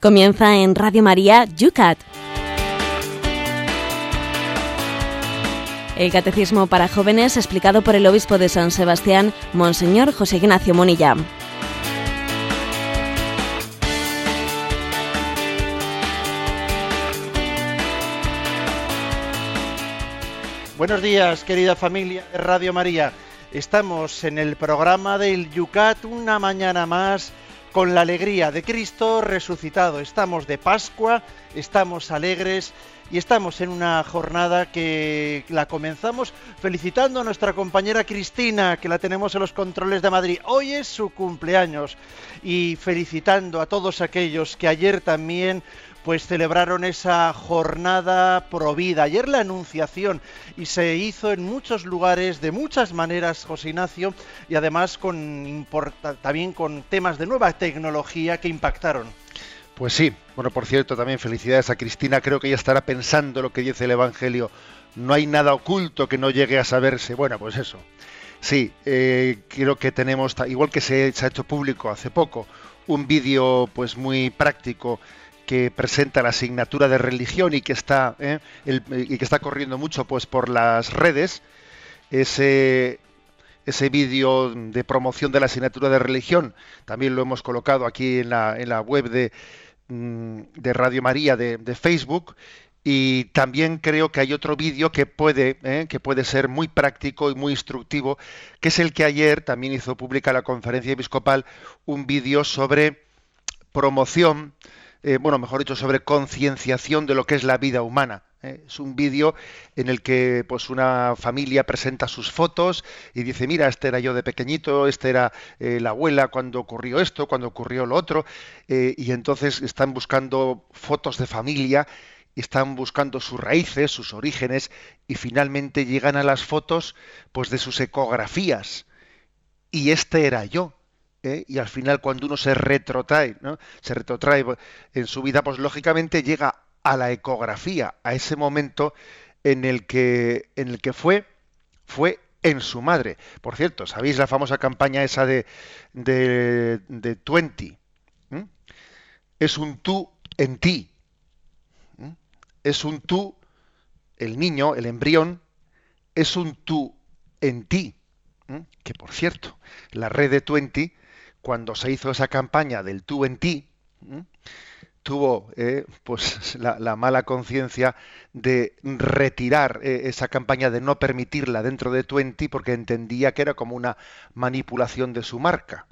Comienza en Radio María Yucat. El Catecismo para Jóvenes explicado por el Obispo de San Sebastián, Monseñor José Ignacio Monilla. Buenos días, querida familia de Radio María. Estamos en el programa del Yucat una mañana más con la alegría de Cristo resucitado. Estamos de Pascua, estamos alegres y estamos en una jornada que la comenzamos felicitando a nuestra compañera Cristina, que la tenemos en los controles de Madrid. Hoy es su cumpleaños y felicitando a todos aquellos que ayer también pues celebraron esa jornada provida. Ayer la anunciación y se hizo en muchos lugares, de muchas maneras, José Ignacio, y además con también con temas de nueva tecnología que impactaron. Pues sí, bueno, por cierto, también felicidades a Cristina, creo que ella estará pensando lo que dice el Evangelio, no hay nada oculto que no llegue a saberse. Bueno, pues eso. Sí, eh, creo que tenemos, igual que se, se ha hecho público hace poco, un vídeo pues muy práctico que presenta la asignatura de religión y que está ¿eh? que está corriendo mucho pues por las redes ese ese vídeo de promoción de la asignatura de religión también lo hemos colocado aquí en la, en la web de, mm, de Radio María de, Facebook y también creo que hay otro vídeo que puede ¿eh? que puede ser muy práctico y muy instructivo que es el que ayer también hizo pública la conferencia episcopal un vídeo sobre promoción eh, bueno, mejor dicho, sobre concienciación de lo que es la vida humana. ¿eh? Es un vídeo en el que pues una familia presenta sus fotos y dice, mira, este era yo de pequeñito, este era eh, la abuela cuando ocurrió esto, cuando ocurrió lo otro, y entonces están buscando fotos de familia, están buscando sus raíces, sus orígenes, y finalmente llegan a las fotos pues de sus ecografías. Y este era yo. ¿Eh? y al final cuando uno se retrotrae, ¿no? se retrotrae en su vida, pues lógicamente llega a la ecografía, a ese momento en el que, en el que fue, fue en su madre. Por cierto, ¿sabéis la famosa campaña esa de, de, de 20? Es un tú en ti. Es un tú, el niño, el embrión, es un tú en ti. Que por cierto, la red de 20 cuando se hizo esa campaña del tú en ti, tuvo eh, pues la, mala conciencia de retirar eh, esa campaña de no permitirla dentro de Twenty porque entendía que era como una manipulación de su marca.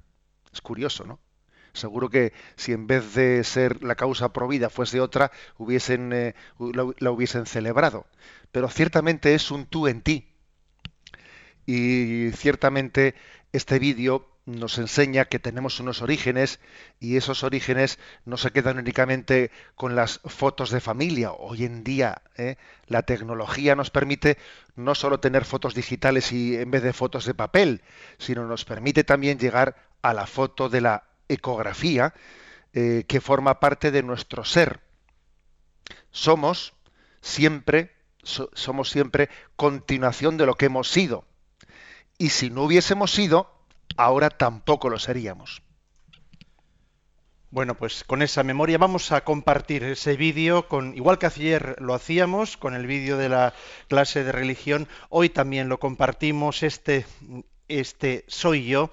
Es curioso, ¿no? Seguro que si en vez de ser la causa provida fuese otra, hubiesen, eh, la, hubiesen celebrado. Pero ciertamente es un tú en ti. Y ciertamente este vídeo nos enseña que tenemos unos orígenes y esos orígenes no se quedan únicamente con las fotos de familia. Hoy en día ¿eh? la tecnología nos permite no solo tener fotos digitales y en vez de fotos de papel, sino nos permite también llegar a la foto de la ecografía eh, que forma parte de nuestro ser. Somos siempre somos siempre continuación de lo que hemos sido. Y si no hubiésemos sido, ahora tampoco lo seríamos. Bueno, pues con esa memoria vamos a compartir ese vídeo con, igual que ayer lo hacíamos con el vídeo de la clase de religión, hoy también lo compartimos, este, este soy yo,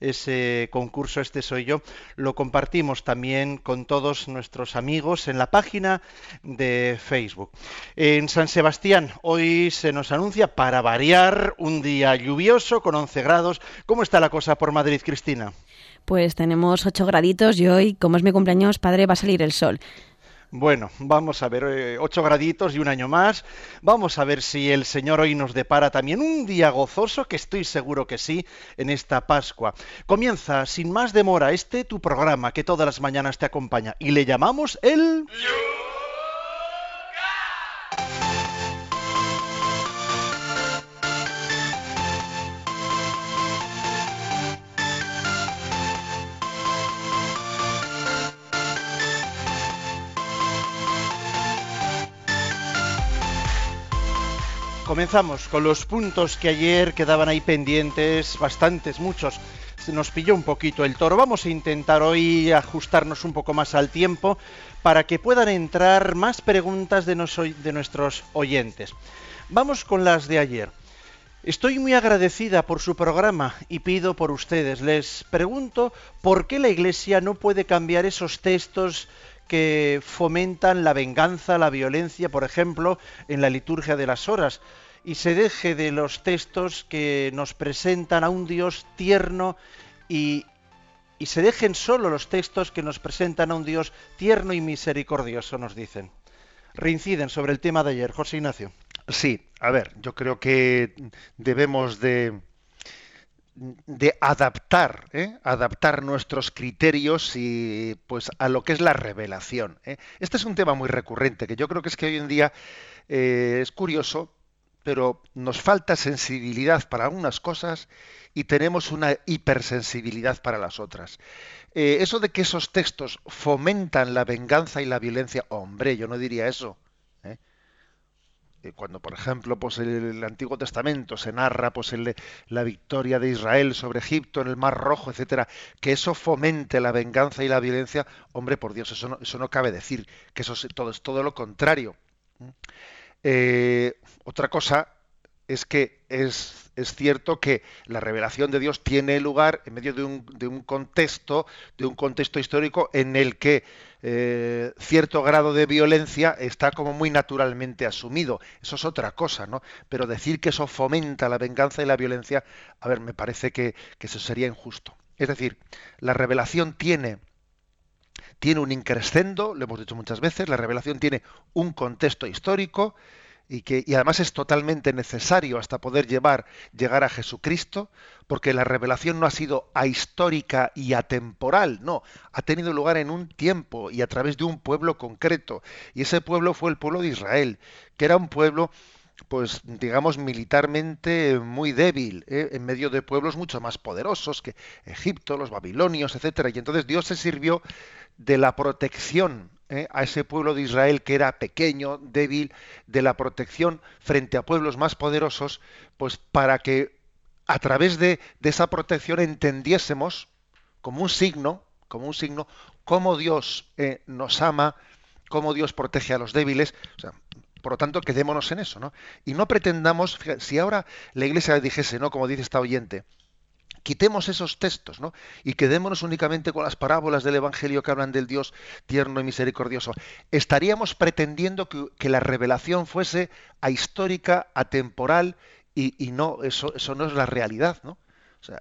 ese concurso Este Soy Yo, lo compartimos también con todos nuestros amigos en la página de Facebook. En San Sebastián hoy se nos anuncia para variar un día lluvioso con 11 grados. ¿Cómo está la cosa por Madrid, Cristina? Pues tenemos 8 graditos y hoy, como es mi cumpleaños, padre, va a salir el sol. Bueno, vamos a ver, eh, ocho graditos y un año más. Vamos a ver si el Señor hoy nos depara también un día gozoso, que estoy seguro que sí, en esta Pascua. Comienza, sin más demora, este tu programa que todas las mañanas te acompaña y le llamamos el... Comenzamos con los puntos que ayer quedaban ahí pendientes, bastantes, muchos. nos pilló un poquito el toro. Vamos a intentar hoy ajustarnos un poco más al tiempo para que puedan entrar más preguntas de, de nuestros oyentes. Vamos con las de ayer. Estoy muy agradecida por su programa y pido por ustedes. Les pregunto por qué la Iglesia no puede cambiar esos textos que fomentan la venganza, la violencia, por ejemplo, en la liturgia de las horas, y se deje de los textos que nos presentan a un Dios tierno y, y se dejen solo los textos que nos presentan a un Dios tierno y misericordioso, nos dicen. Reinciden sobre el tema de ayer, José Ignacio. Sí, a ver, yo creo que debemos de, de adaptar, ¿eh? adaptar nuestros criterios y pues a lo que es la revelación. ¿eh? Este es un tema muy recurrente que yo creo que es que hoy en día eh, es curioso, pero nos falta sensibilidad para algunas cosas y tenemos una hipersensibilidad para las otras. eso de que esos textos fomentan la venganza y la violencia, hombre, yo no diría eso. Eh, cuando por ejemplo pues el, Antiguo Testamento se narra pues el, la victoria de Israel sobre Egipto en el Mar Rojo, etcétera, que eso fomente la venganza y la violencia, hombre, por Dios, eso no, eso no cabe decir, que eso es todo, es todo lo contrario. Eh, otra cosa es que es, cierto que la revelación de Dios tiene lugar en medio de un, de un contexto, de un contexto histórico en el que eh, cierto grado de violencia está como muy naturalmente asumido. Eso es otra cosa, ¿no? Pero decir que eso fomenta la venganza y la violencia, a ver, me parece que, que eso sería injusto. Es decir, la revelación tiene tiene un increscendo, lo hemos dicho muchas veces, la revelación tiene un contexto histórico, y que y además es totalmente necesario hasta poder llevar llegar a Jesucristo porque la revelación no ha sido ahistórica y atemporal no ha tenido lugar en un tiempo y a través de un pueblo concreto y ese pueblo fue el pueblo de Israel que era un pueblo pues digamos militarmente muy débil ¿eh? en medio de pueblos mucho más poderosos que Egipto los babilonios etcétera y entonces Dios se sirvió de la protección ¿eh? a ese pueblo de Israel que era pequeño, débil, de la protección frente a pueblos más poderosos, pues para que a través de, esa protección entendiésemos como un signo, como un signo, cómo Dios eh, nos ama, cómo Dios protege a los débiles. por lo tanto, quedémonos en eso, ¿no? Y no pretendamos, si ahora la Iglesia dijese, ¿no? Como dice esta oyente, quitemos esos textos, ¿no? Y quedémonos únicamente con las parábolas del Evangelio que hablan del Dios tierno y misericordioso. Estaríamos pretendiendo que, la revelación fuese ahistórica, atemporal, y, y, no, eso, no es la realidad, ¿no?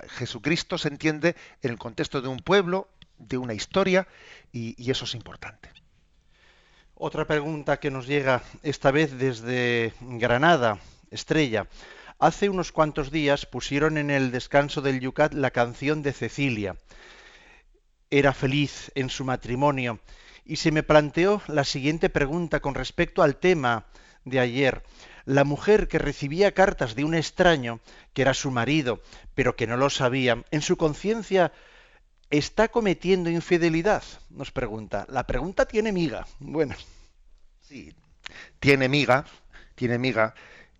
Jesucristo se entiende en el contexto de un pueblo, de una historia, y eso es importante. Otra pregunta que nos llega esta vez desde Granada, Estrella. Hace unos cuantos días pusieron en el descanso del Yucat la canción de Cecilia. Era feliz en su matrimonio y se me planteó la siguiente pregunta con respecto al tema de ayer. La mujer que recibía cartas de un extraño, que era su marido, pero que no lo sabía, en su conciencia está cometiendo infidelidad, nos pregunta. La pregunta tiene miga. Bueno. Sí, tiene miga, tiene miga.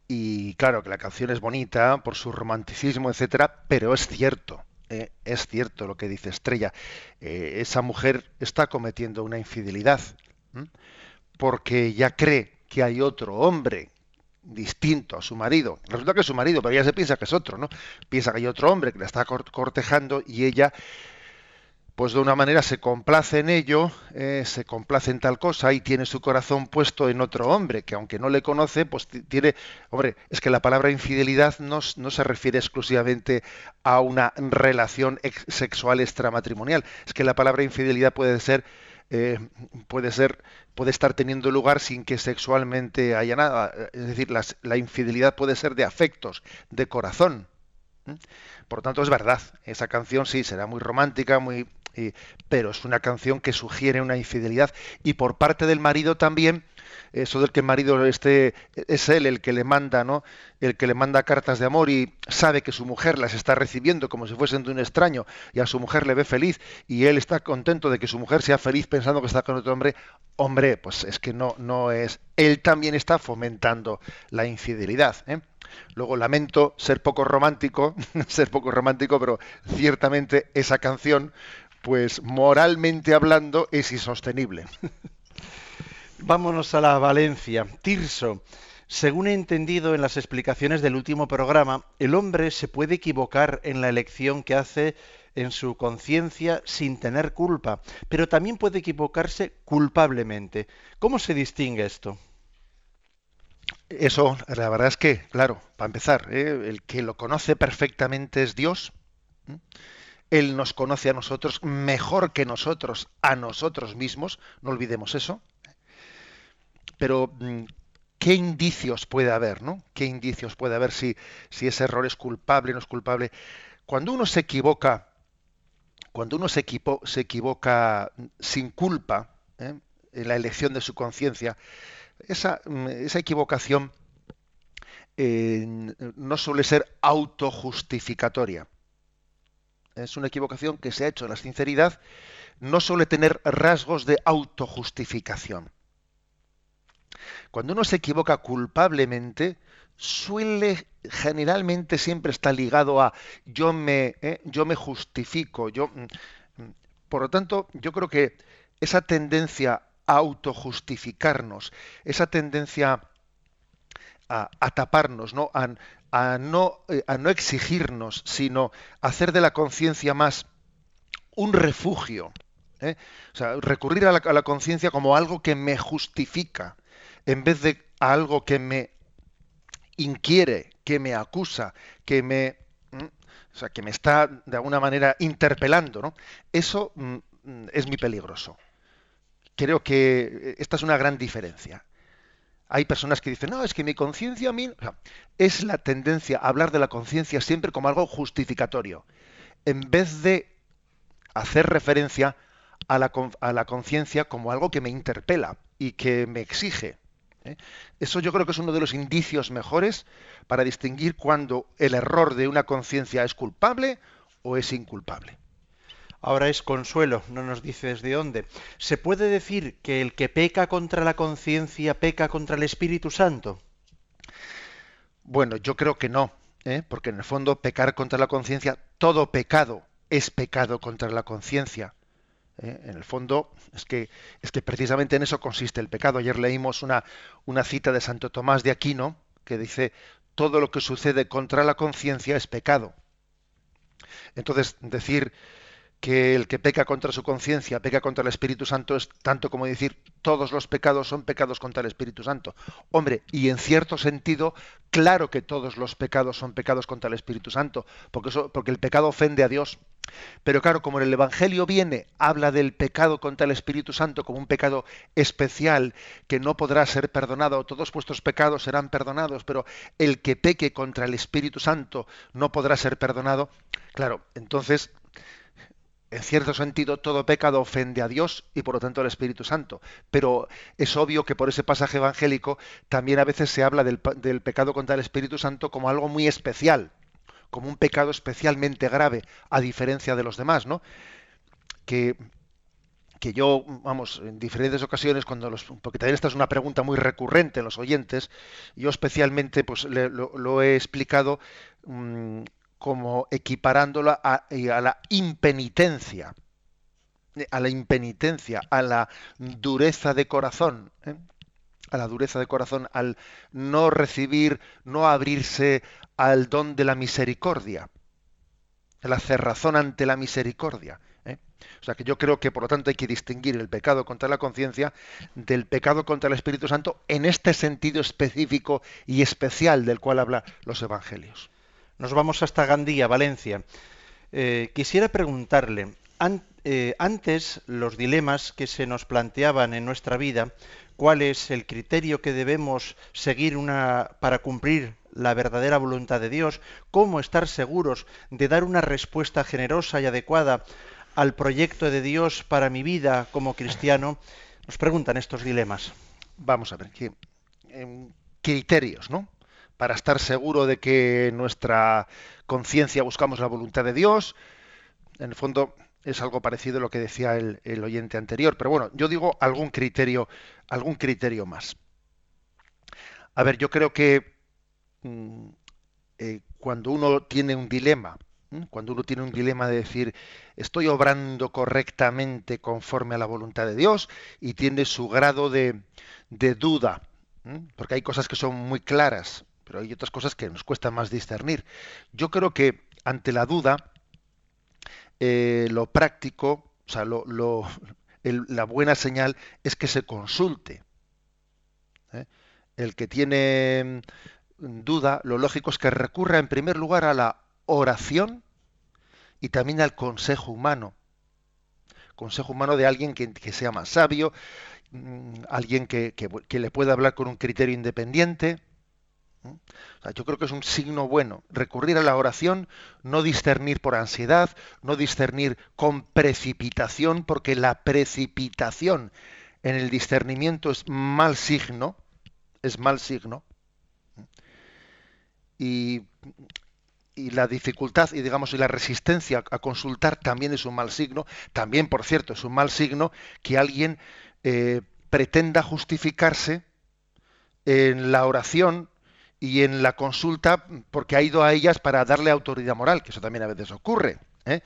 Y claro que la canción es bonita por su romanticismo, etcétera, pero es cierto, eh, es cierto lo que dice Estrella. Eh, esa mujer está cometiendo una infidelidad porque ya cree que hay otro hombre distinto a su marido. Resulta que es su marido, pero ella se piensa que es otro, ¿no? Piensa que hay otro hombre que la está cortejando y ella pues de una manera se complace en ello, eh, se complace en tal cosa y tiene su corazón puesto en otro hombre, que aunque no le conoce, pues tiene, hombre, es que la palabra infidelidad no, no se refiere exclusivamente a una relación sexual extramatrimonial, es que la palabra infidelidad puede ser, eh, puede ser, puede estar teniendo lugar sin que sexualmente haya nada, es decir, la infidelidad puede ser de afectos, de corazón. Por lo tanto, es verdad, esa canción sí será muy romántica, muy pero es una canción que sugiere una infidelidad y por parte del marido también eso del que el marido esté, es él el que le manda, ¿no? El que le manda cartas de amor y sabe que su mujer las está recibiendo como si fuesen de un extraño y a su mujer le ve feliz y él está contento de que su mujer sea feliz pensando que está con otro hombre, hombre, pues es que no, no es. Él también está fomentando la infidelidad. ¿eh? Luego lamento ser poco romántico, ser poco romántico, pero ciertamente esa canción, pues moralmente hablando, es insostenible. Vámonos a la Valencia. Tirso. Según he entendido en las explicaciones del último programa, el hombre se puede equivocar en la elección que hace en su conciencia sin tener culpa, pero también puede equivocarse culpablemente. ¿Cómo se distingue esto? Eso, la verdad es que, claro, para empezar, ¿eh? el que lo conoce perfectamente es Dios. Él nos conoce a nosotros mejor que nosotros, a nosotros mismos, no olvidemos eso. Pero, mm, ¿qué indicios puede haber, no? ¿Qué indicios puede haber si, ese error es culpable o no es culpable? Cuando uno se equivoca, cuando uno se, equivoca sin culpa ¿eh? en la elección de su conciencia, esa, mm, equivocación eh, no suele ser autojustificatoria. Es una equivocación que se ha hecho la sinceridad, no suele tener rasgos de autojustificación. Cuando uno se equivoca culpablemente, suele generalmente siempre estar ligado a yo me, eh, yo me justifico, yo mm, mm. por lo tanto, yo creo que esa tendencia autojustificarnos, esa tendencia a, taparnos, ¿no? A, no, eh, a no exigirnos, sino hacer de la conciencia más un refugio. ¿eh? O sea, recurrir a la, conciencia como algo que me justifica, en vez de algo que me inquiere, que me acusa, que me, o sea, que me está de alguna manera interpelando. ¿no? Eso mm, mm, es muy peligroso creo que eh, esta es una gran diferencia. Hay personas que dicen, no, es que mi conciencia a mí... es la tendencia a hablar de la conciencia siempre como algo justificatorio, en vez de hacer referencia a la, conciencia como algo que me interpela y que me exige. ¿eh? Eso yo creo que es uno de los indicios mejores para distinguir cuando el error de una conciencia es culpable o es inculpable ahora es consuelo, no nos dice desde dónde. ¿Se puede decir que el que peca contra la conciencia peca contra el Espíritu Santo? Bueno, yo creo que no, ¿eh? porque en el fondo pecar contra la conciencia, todo pecado es pecado contra la conciencia. ¿eh? En el fondo es que, es que precisamente en eso consiste el pecado. Ayer leímos una, una cita de Santo Tomás de Aquino que dice, todo lo que sucede contra la conciencia es pecado. Entonces, decir que el que peca contra su conciencia, peca contra el Espíritu Santo, es tanto como decir todos los pecados son pecados contra el Espíritu Santo. Hombre, y en cierto sentido, claro que todos los pecados son pecados contra el Espíritu Santo, porque, porque el pecado ofende a Dios. Pero claro, como en el Evangelio viene, habla del pecado contra el Espíritu Santo como un pecado especial que no podrá ser perdonado, todos vuestros pecados serán perdonados, pero el que peque contra el Espíritu Santo no podrá ser perdonado. Claro, entonces en cierto sentido, todo pecado ofende a Dios y por lo tanto al Espíritu Santo. Pero es obvio que por ese pasaje evangélico también a veces se habla del, pecado contra el Espíritu Santo como algo muy especial, como un pecado especialmente grave, a diferencia de los demás, ¿no? Que, yo, vamos, en diferentes ocasiones, cuando los, porque también esta es una pregunta muy recurrente en los oyentes, yo especialmente pues lo, he explicado mm, como equiparándola a, la impenitencia, a la impenitencia, a la dureza de corazón, ¿eh? a la dureza de corazón, al no recibir, no abrirse al don de la misericordia, la cerrazón ante la misericordia. ¿eh? O sea que yo creo que por lo tanto hay que distinguir el pecado contra la conciencia del pecado contra el Espíritu Santo en este sentido específico y especial del cual habla los evangelios. Nos vamos hasta Gandía, Valencia. Eh, quisiera preguntarle, eh, antes los dilemas que se nos planteaban en nuestra vida, cuál es el criterio que debemos seguir para cumplir la verdadera voluntad de Dios, cómo estar seguros de dar una respuesta generosa y adecuada al proyecto de Dios para mi vida como cristiano, nos preguntan estos dilemas. vamos a ver, criterios, ¿no? Para estar seguro de que nuestra conciencia buscamos la voluntad de Dios. En el fondo es algo parecido a lo que decía el, oyente anterior, pero bueno, yo digo algún criterio, algún criterio más. A ver, yo creo que mm, eh, cuando uno tiene un dilema, cuando uno tiene un dilema de decir estoy obrando correctamente conforme a la voluntad de Dios y tiene su grado de, de duda, porque hay cosas que son muy claras, pero hay otras cosas que nos cuesta más discernir. Yo creo que ante la duda, eh, lo práctico, o sea, lo, la buena señal es que se consulte. ¿eh? El que tiene mm, duda, lo lógico es que recurra en primer lugar a la oración y también al consejo humano. Consejo humano de alguien que, que sea más sabio, Mm, alguien que, le pueda hablar con un criterio independiente. Yo creo que es un signo bueno. Recurrir a la oración, no discernir por ansiedad, no discernir con precipitación, porque la precipitación en el discernimiento es mal signo, es mal signo. Y, la dificultad y digamos y la resistencia a consultar también es un mal signo. También, por cierto, es un mal signo que alguien eh, pretenda justificarse en la oración y en la consulta porque ha ido a ellas para darle autoridad moral, que eso también a veces ocurre. ¿eh?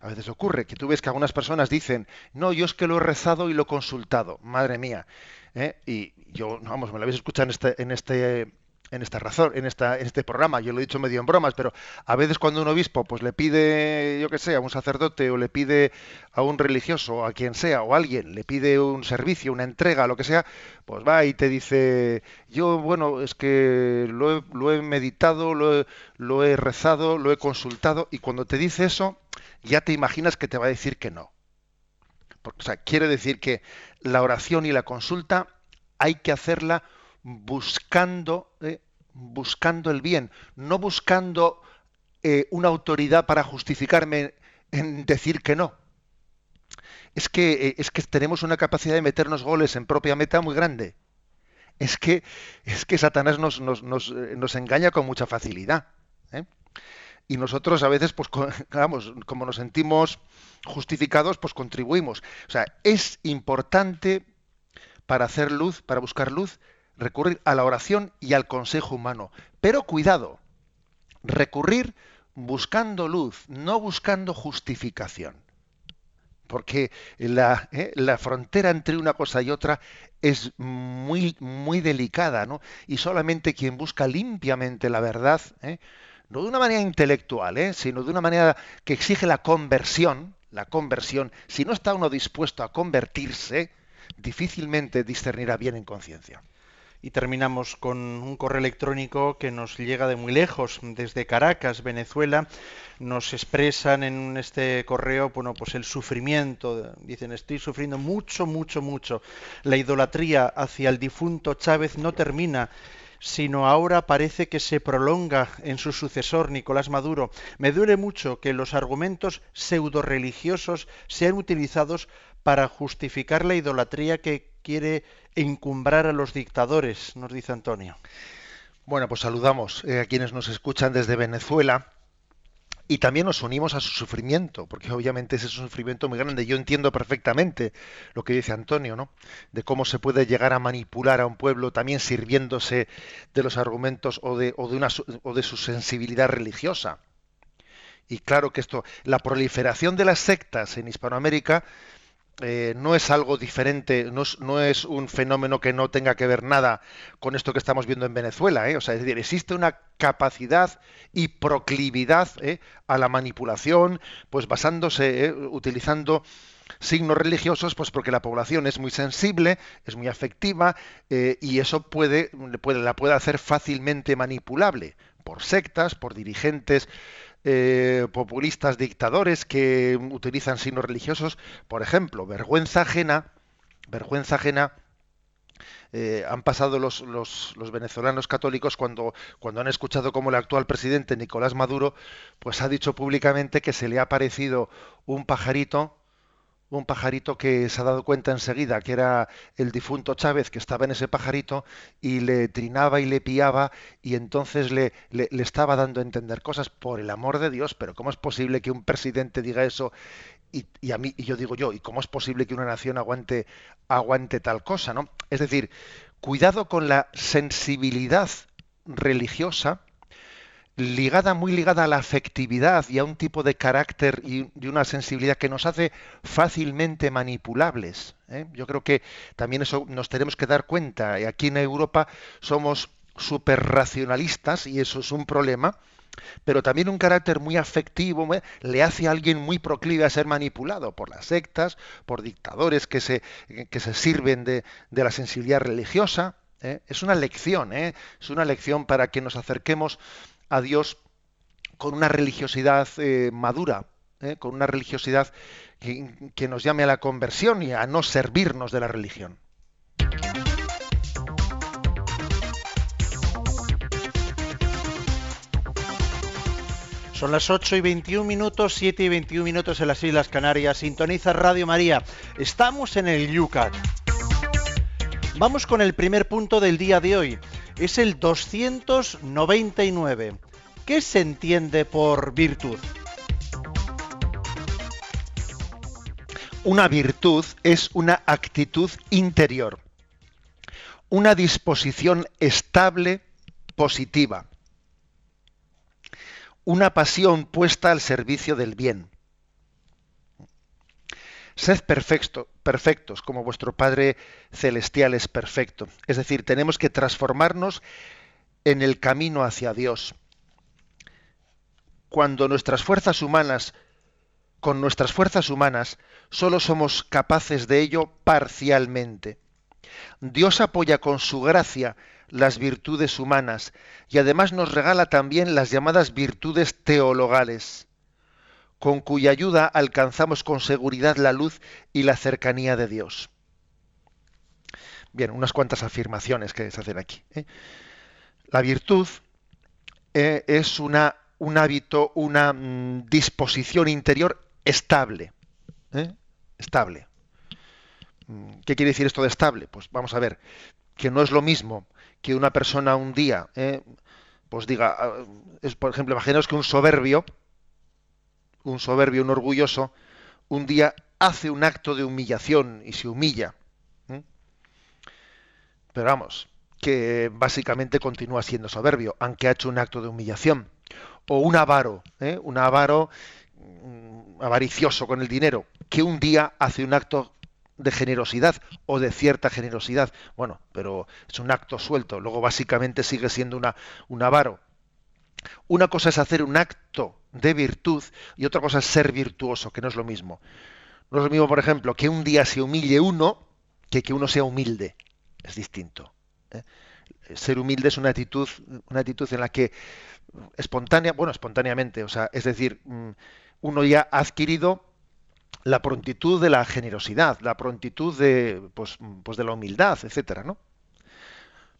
A veces ocurre que tú ves que algunas personas dicen, no, yo es que lo he rezado y lo he consultado, madre mía. ¿eh? Y yo, vamos, me lo habéis escuchado en este, en este en esta razón, en, esta, en este programa, yo lo he dicho medio en bromas, pero a veces cuando un obispo pues le pide, yo que sé, a un sacerdote o le pide a un religioso, a quien sea, o a alguien, le pide un servicio, una entrega, lo que sea, pues va y te dice, yo, bueno, es que lo he, meditado, lo he, lo he rezado, lo he consultado, y cuando te dice eso, ya te imaginas que te va a decir que no. Porque, o sea, quiere decir que la oración y la consulta hay que hacerla buscando, eh, buscando el bien, no buscando eh, una autoridad para justificarme en decir que no. Es que, eh, es que tenemos una capacidad de meternos goles en propia meta muy grande. Es que, es que Satanás nos, nos, nos, engaña con mucha facilidad. Y nosotros a veces, pues, como nos sentimos justificados, pues contribuimos. O sea, es importante para hacer luz, para buscar luz, recurrir a la oración y al consejo humano. Pero cuidado, recurrir buscando luz, no buscando justificación. Porque la, eh, la, frontera entre una cosa y otra es muy, muy delicada, ¿no? Y solamente quien busca limpiamente la verdad, ¿eh? no de una manera intelectual, ¿eh? sino de una manera que exige la conversión, la conversión, si no está uno dispuesto a convertirse, difícilmente discernirá bien en conciencia. Y terminamos con un correo electrónico que nos llega de muy lejos, desde Caracas, Venezuela. Nos expresan en este correo, bueno, pues el sufrimiento. Dicen, estoy sufriendo mucho, mucho, mucho. La idolatría hacia el difunto Chávez no termina sino ahora parece que se prolonga en su sucesor, Nicolás Maduro. Me duele mucho que los argumentos pseudo religiosos sean utilizados para justificar la idolatría que quiere encumbrar a los dictadores, nos dice Antonio. Bueno, pues saludamos eh, a quienes nos escuchan desde Venezuela y también nos unimos a su sufrimiento, porque obviamente ese es un sufrimiento muy grande. Yo entiendo perfectamente lo que dice Antonio, ¿no? De cómo se puede llegar a manipular a un pueblo también sirviéndose de los argumentos o de, o de, una, o de su sensibilidad religiosa. Y claro que esto, la proliferación de las sectas en Hispanoamérica eh, no es algo diferente, no es, un fenómeno que no tenga que ver nada con esto que estamos viendo en Venezuela. ¿eh? O sea, es decir, existe una capacidad y proclividad ¿eh? a la manipulación, pues basándose, utilizando signos religiosos, pues porque la población es muy sensible, es muy afectiva y eso puede, puede, la puede hacer fácilmente manipulable por sectas, por dirigentes eh, populistas dictadores que utilizan signos religiosos, por ejemplo, vergüenza ajena, vergüenza ajena eh, han pasado los, los, venezolanos católicos cuando, cuando han escuchado cómo el actual presidente Nicolás Maduro pues ha dicho públicamente que se le ha aparecido un pajarito un pajarito que se ha dado cuenta enseguida que era el difunto Chávez que estaba en ese pajarito y le trinaba y le piaba y entonces le, le, estaba dando a entender cosas por el amor de Dios, pero ¿cómo es posible que un presidente diga eso y, y, a mí y yo digo yo, ¿y cómo es posible que una nación aguante aguante tal cosa, ¿no? Es decir, cuidado con la sensibilidad religiosa ligada, muy ligada a la afectividad y a un tipo de carácter y de una sensibilidad que nos hace fácilmente manipulables. ¿eh? Yo creo que también eso nos tenemos que dar cuenta. Aquí en Europa somos súper racionalistas y eso es un problema, pero también un carácter muy afectivo ¿eh? le hace a alguien muy proclive a ser manipulado por las sectas, por dictadores que se, que se sirven de, de la sensibilidad religiosa. ¿eh? Es una lección, es una lección para que nos acerquemos a Dios con una religiosidad eh, madura, eh, con una religiosidad que, nos llame a la conversión y a no servirnos de la religión. Son las 8 y 21 minutos, 7 y 21 minutos en las Islas Canarias. Sintoniza Radio María. Estamos en el Yucat. Vamos con el primer punto del día de hoy es el 299. ¿Qué se entiende por virtud? Una virtud es una actitud interior, una disposición estable, positiva, una pasión puesta al servicio del bien. Sed perfecto, perfectos como vuestro Padre Celestial es perfecto. Es decir, tenemos que transformarnos en el camino hacia Dios. Cuando nuestras fuerzas humanas, con nuestras fuerzas humanas, solo somos capaces de ello parcialmente. Dios apoya con su gracia las virtudes humanas y además nos regala también las llamadas virtudes teologales con cuya ayuda alcanzamos con seguridad la luz y la cercanía de Dios. Bien, unas cuantas afirmaciones que se hacen aquí. ¿eh? La virtud eh, es una, un hábito, una mm, disposición interior estable. ¿eh? Estable. Mm, ¿Qué quiere decir esto de estable? Pues vamos a ver, que no es lo mismo que una persona un día, pues diga, ah, es, por ejemplo, imaginaos que un soberbio, un soberbio, un orgulloso, un día hace un acto de humillación y se humilla. Pero vamos, que básicamente continúa siendo soberbio, aunque ha hecho un acto de humillación. O un avaro, ¿eh? un avaro mm, avaricioso con el dinero, que un día hace un acto de generosidad o de cierta generosidad. Bueno, pero es un acto suelto, luego básicamente sigue siendo un avaro. Una cosa es hacer un acto de virtud y otra cosa es ser virtuoso, que no es lo mismo. No es lo mismo, por ejemplo, que un día se humille uno que que uno sea humilde. Es distinto. ¿eh? Ser humilde es una actitud, una actitud en la que espontánea, bueno, espontáneamente, o sea, es decir, mm, uno ya ha adquirido la prontitud de la generosidad, la prontitud de, pues, pues de la humildad, etcétera, ¿no?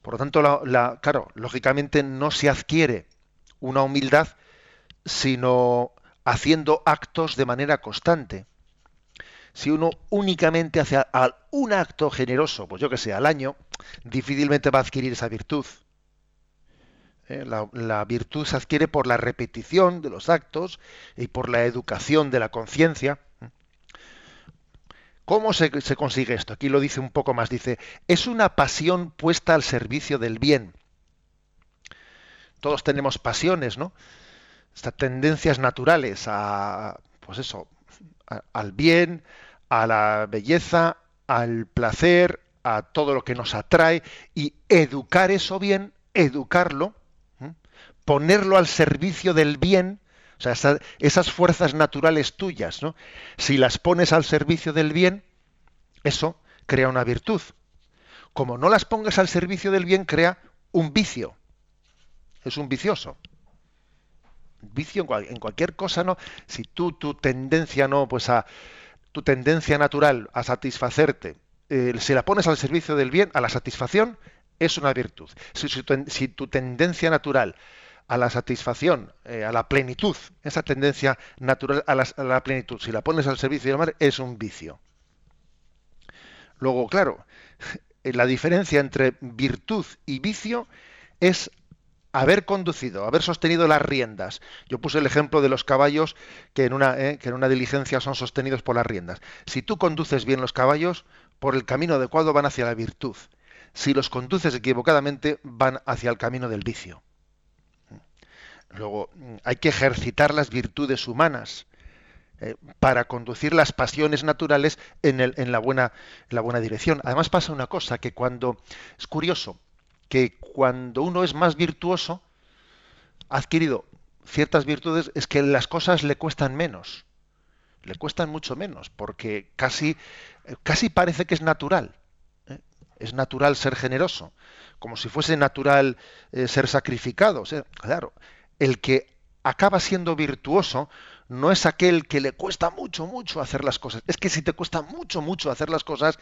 Por lo tanto, la, claro, lógicamente no se adquiere una humildad sino haciendo actos de manera constante. Si uno únicamente hace un acto generoso, pues yo que sé, al año, difícilmente va a adquirir esa virtud. Eh, la, virtud se adquiere por la repetición de los actos y por la educación de la conciencia. ¿Cómo se, se, consigue esto? Aquí lo dice un poco más. Dice, es una pasión puesta al servicio del bien. Todos tenemos pasiones, ¿no? Estas tendencias naturales a, pues eso, al bien, a la belleza, al placer, a todo lo que nos atrae y educar eso bien, educarlo, ponerlo al servicio del bien, o sea, esas fuerzas naturales tuyas, ¿no? Si las pones al servicio del bien, eso crea una virtud. Como no las pongas al servicio del bien, crea un vicio. Es un vicioso vicio en, cualquier cosa, ¿no? Si tú tu tendencia no, pues a tu tendencia natural a satisfacerte, eh, si la pones al servicio del bien, a la satisfacción, es una virtud. Si, tu tendencia natural a la satisfacción, eh, a la plenitud, esa tendencia natural a la, plenitud, si la pones al servicio del mar, es un vicio. Luego, claro, la diferencia entre virtud y vicio es haber conducido, haber sostenido las riendas. Yo puse el ejemplo de los caballos que en una, eh, que en una diligencia son sostenidos por las riendas. Si tú conduces bien los caballos, por el camino adecuado van hacia la virtud. Si los conduces equivocadamente, van hacia el camino del vicio. Luego, hay que ejercitar las virtudes humanas eh, para conducir las pasiones naturales en, el, en, la buena, en la buena dirección. Además pasa una cosa, que cuando, es curioso, que cuando uno es más virtuoso, ha adquirido ciertas virtudes, es que las cosas le cuestan menos. Le cuestan mucho menos, porque casi, casi parece que es natural. ¿eh? Es natural ser generoso, como si fuese natural eh, ser sacrificado. claro, el que acaba siendo virtuoso no es aquel que le cuesta mucho, mucho hacer las cosas. Es que si te cuesta mucho, mucho hacer las cosas,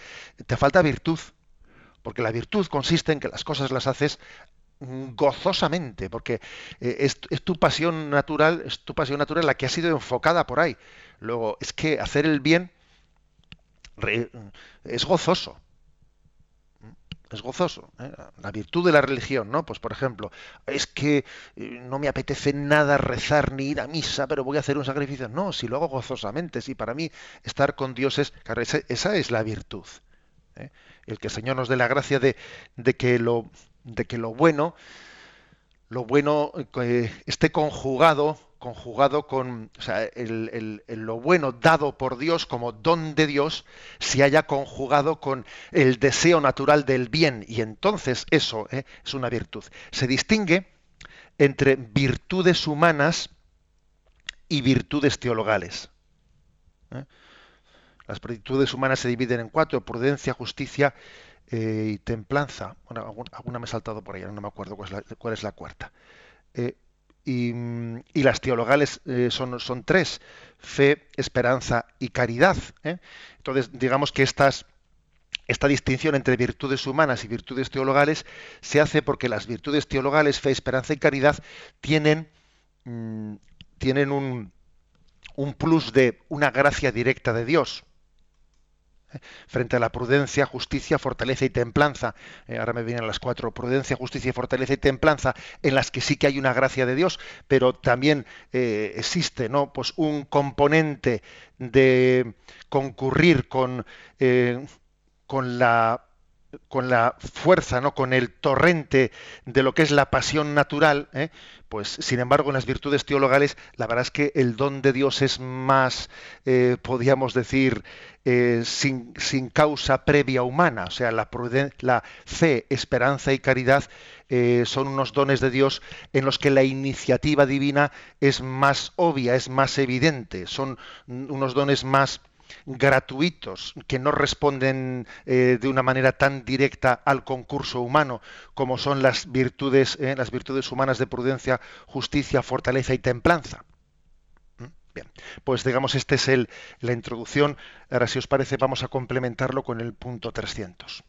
te falta virtud. Porque la virtud consiste en que las cosas las haces gozosamente, porque eh, es, tu pasión natural, es tu pasión natural la que ha sido enfocada por ahí. Luego, es que hacer el bien es gozoso. Es gozoso. ¿eh? La virtud de la religión, ¿no? Pues por ejemplo, es que eh, no me apetece nada rezar ni ir a misa, pero voy a hacer un sacrificio. No, si lo hago gozosamente, si para mí estar con Dios es, esa es la virtud. ¿Eh? El que el Señor nos dé la gracia de, que, lo, bueno, lo bueno eh, esté conjugado, conjugado con, lo bueno dado por Dios como don de Dios, se haya conjugado con el deseo natural del bien. Y entonces eso ¿eh? es una virtud. Se distingue entre virtudes humanas y virtudes teologales. Las virtudes humanas se dividen en cuatro, prudencia, justicia eh, y templanza. Bueno, alguna, me he saltado por ahí, no me acuerdo cuál es la, cuarta. Eh, y, las teologales eh, son, tres, fe, esperanza y caridad. Entonces, digamos que esta distinción entre virtudes humanas y virtudes teologales se hace porque las virtudes teologales, fe, esperanza y caridad, tienen, mm, un plus de una gracia directa de Dios frente a la prudencia, justicia, fortaleza y templanza. Eh, ahora me vienen las cuatro, prudencia, justicia, fortaleza y templanza, en las que sí que hay una gracia de Dios, pero también eh, existe ¿no? pues un componente de concurrir con, eh, con la con la fuerza, ¿no? con el torrente de lo que es la pasión natural, ¿eh? pues sin embargo en las virtudes teologales la verdad es que el don de Dios es más, eh, podríamos decir, eh, sin, sin, causa previa humana, o sea, la, la fe, esperanza y caridad son unos dones de Dios en los que la iniciativa divina es más obvia, es más evidente, son unos dones más gratuitos que no responden eh, de una manera tan directa al concurso humano como son las virtudes, eh, las virtudes humanas de prudencia, justicia, fortaleza y templanza. ¿Mm? Bien, pues digamos, esta es el, la introducción. Ahora, si os parece, vamos a complementarlo con el punto 300.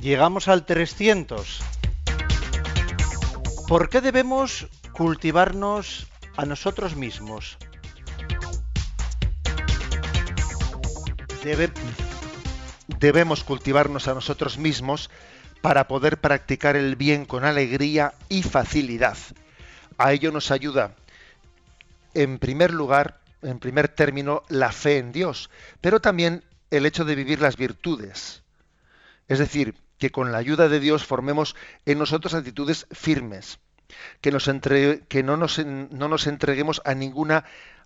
Llegamos al 300. ¿Por qué debemos cultivarnos a nosotros mismos? debemos cultivarnos a nosotros mismos para poder practicar el bien con alegría y facilidad. A ello nos ayuda, en primer lugar, en primer término, la fe en Dios, pero también el hecho de vivir las virtudes. Es decir, que con la ayuda de Dios formemos en nosotros actitudes firmes, que, no nos entreguemos a ninguna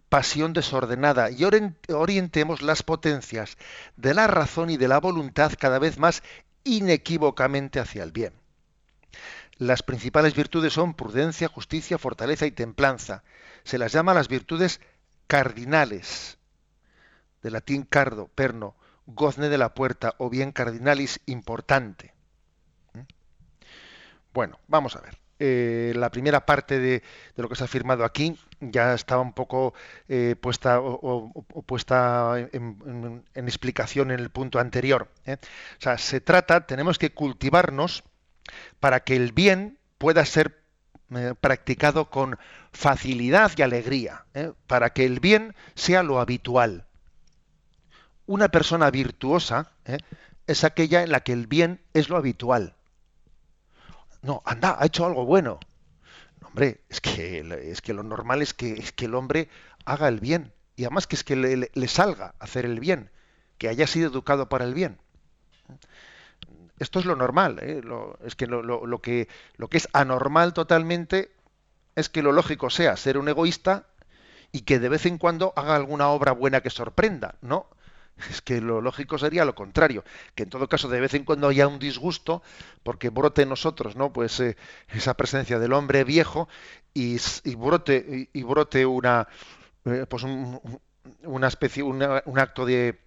pasión desordenada y orientemos las potencias de la razón y de la voluntad cada vez más inequívocamente hacia el bien. Las principales virtudes son prudencia, justicia, fortaleza y templanza. Se las llama las virtudes cardinales, de latín cardo, perno, gozne de la puerta o bien cardinalis importante. ¿Mm? Bueno, vamos a ver. Eh, la primera parte de, lo que se ha afirmado aquí ya estaba un poco eh, puesta en, explicación en el punto anterior. ¿eh? O sea, se trata, tenemos que cultivarnos para que el bien pueda ser practicado con facilidad y alegría, para que el bien sea lo habitual. Una persona virtuosa es aquella en la que el bien es lo habitual. No, anda, ha hecho algo bueno hombre, es que, es que lo normal es que, es que el hombre haga el bien. Y además que es que le, salga hacer el bien, que haya sido educado para el bien. Esto es lo normal. ¿eh? es que lo, que lo que es anormal totalmente es que lo lógico sea ser un egoísta y que de vez en cuando haga alguna obra buena que sorprenda. No, es que lo lógico sería lo contrario, que en todo caso de vez en cuando haya un disgusto porque brote en nosotros, ¿no? Pues eh, esa presencia del hombre viejo y, brote y, brote una eh, pues un, una especie un acto de,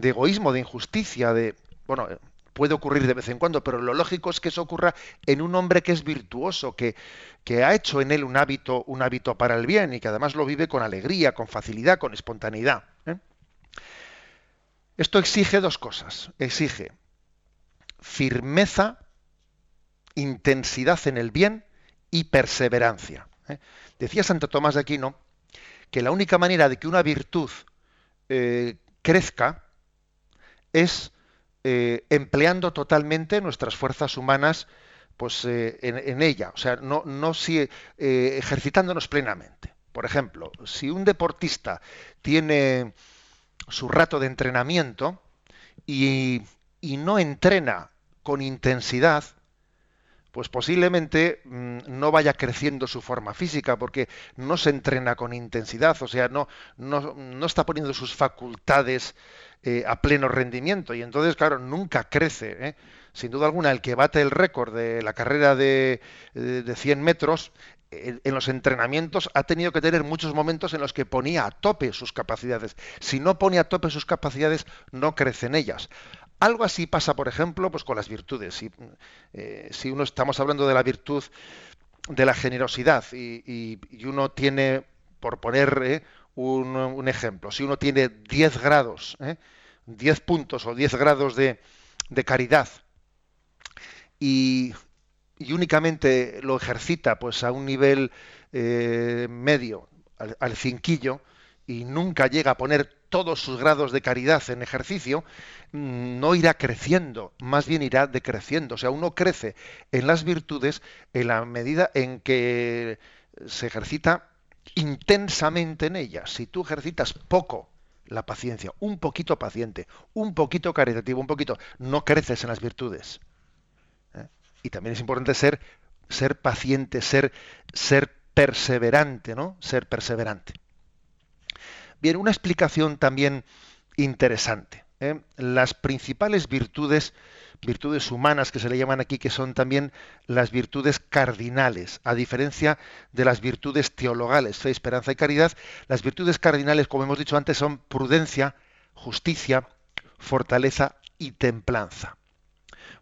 egoísmo, de injusticia, de bueno, puede ocurrir de vez en cuando, pero lo lógico es que eso ocurra en un hombre que es virtuoso, que, que ha hecho en él un hábito, un hábito para el bien y que además lo vive con alegría, con facilidad, con espontaneidad. Esto exige dos cosas. Exige firmeza, intensidad en el bien y perseverancia. ¿eh? Decía Santo Tomás de Aquino que la única manera de que una virtud eh, crezca es eh, empleando totalmente nuestras fuerzas humanas pues, en, ella, o sea, no, no si, ejercitándonos plenamente. Por ejemplo, si un deportista tiene su rato de entrenamiento y, no entrena con intensidad, pues posiblemente mm, no vaya creciendo su forma física porque no se entrena con intensidad, o sea, no, no, está poniendo sus facultades eh, a pleno rendimiento y entonces, claro, nunca crece. ¿eh? Sin duda alguna, el que bate el récord de la carrera de, de 100 metros en los entrenamientos ha tenido que tener muchos momentos en los que ponía a tope sus capacidades. Si no pone a tope sus capacidades, no crecen ellas. Algo así pasa, por ejemplo, pues con las virtudes. Si, eh, uno estamos hablando de la virtud de la generosidad y, uno tiene, por poner eh, un, ejemplo, si uno tiene 10 grados, 10 eh, puntos o 10 grados de, de caridad y y únicamente lo ejercita pues a un nivel eh, medio, al, cinquillo, y nunca llega a poner todos sus grados de caridad en ejercicio, mm, no irá creciendo, más bien irá decreciendo. O sea, uno crece en las virtudes en la medida en que se ejercita intensamente en ellas. Si tú ejercitas poco la paciencia, un poquito paciente, un poquito caritativo, un poquito, no creces en las virtudes y también es importante ser, ser paciente, ser, ser perseverante, ¿no? Ser perseverante. Bien, una explicación también interesante. ¿eh? Las principales virtudes, virtudes humanas que se le llaman aquí, que son también las virtudes cardinales, a diferencia de las virtudes teologales, fe, esperanza y caridad, las virtudes cardinales, como hemos dicho antes, son prudencia, justicia, fortaleza y templanza.